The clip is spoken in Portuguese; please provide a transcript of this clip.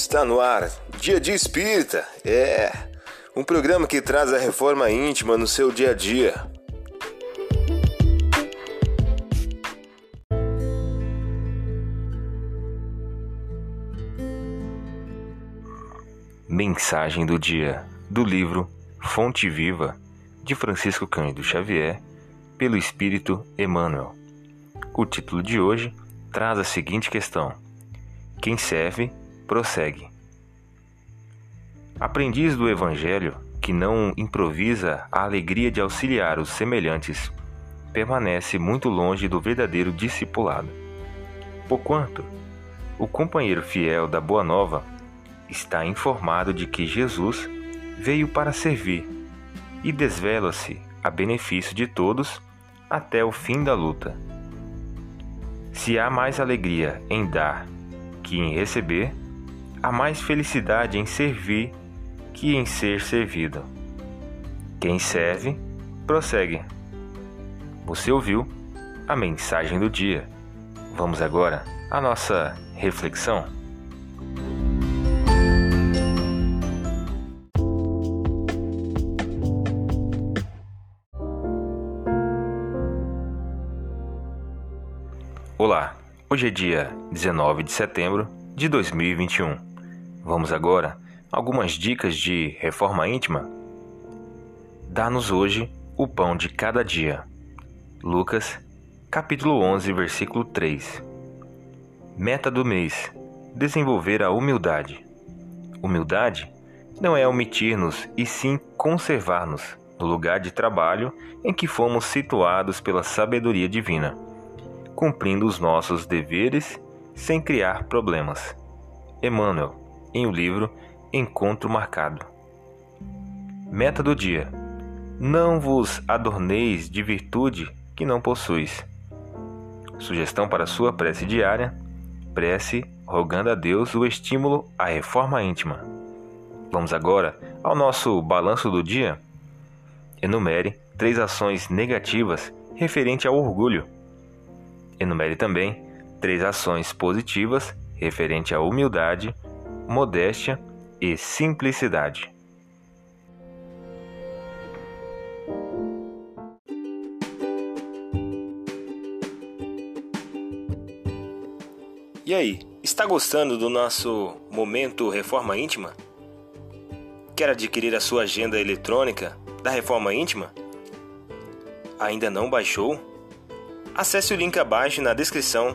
Está no ar, Dia de Espírita. É um programa que traz a reforma íntima no seu dia a dia. Mensagem do dia do livro Fonte Viva de Francisco Cândido Xavier, pelo Espírito Emmanuel. O título de hoje traz a seguinte questão: Quem serve, prossegue. Aprendiz do Evangelho que não improvisa a alegria de auxiliar os semelhantes, permanece muito longe do verdadeiro discipulado. Porquanto, o companheiro fiel da Boa Nova está informado de que Jesus veio para servir e desvela-se a benefício de todos até o fim da luta. Se há mais alegria em dar que em receber, há mais felicidade em servir que em ser servido. Quem serve, prossegue. Você ouviu a mensagem do dia. Vamos agora à nossa reflexão. Olá, hoje é dia 19 de setembro de 2021. Vamos agora algumas dicas de reforma íntima. Dá-nos hoje o pão de cada dia. Lucas, capítulo 11, versículo 3. Meta do mês: desenvolver a humildade. Humildade não é omitir-nos e sim conservar-nos no lugar de trabalho em que fomos situados pela sabedoria divina cumprindo os nossos deveres sem criar problemas. Emmanuel, em o livro Encontro Marcado. Meta do dia: Não vos adorneis de virtude que não possuis. Sugestão para sua prece diária: prece rogando a Deus o estímulo à reforma íntima. Vamos agora ao nosso balanço do dia. Enumere três ações negativas referente ao orgulho Enumere também três ações positivas referente à humildade, modéstia e simplicidade. E aí, está gostando do nosso momento Reforma Íntima? Quer adquirir a sua agenda eletrônica da Reforma Íntima? Ainda não baixou? Acesse o link abaixo na descrição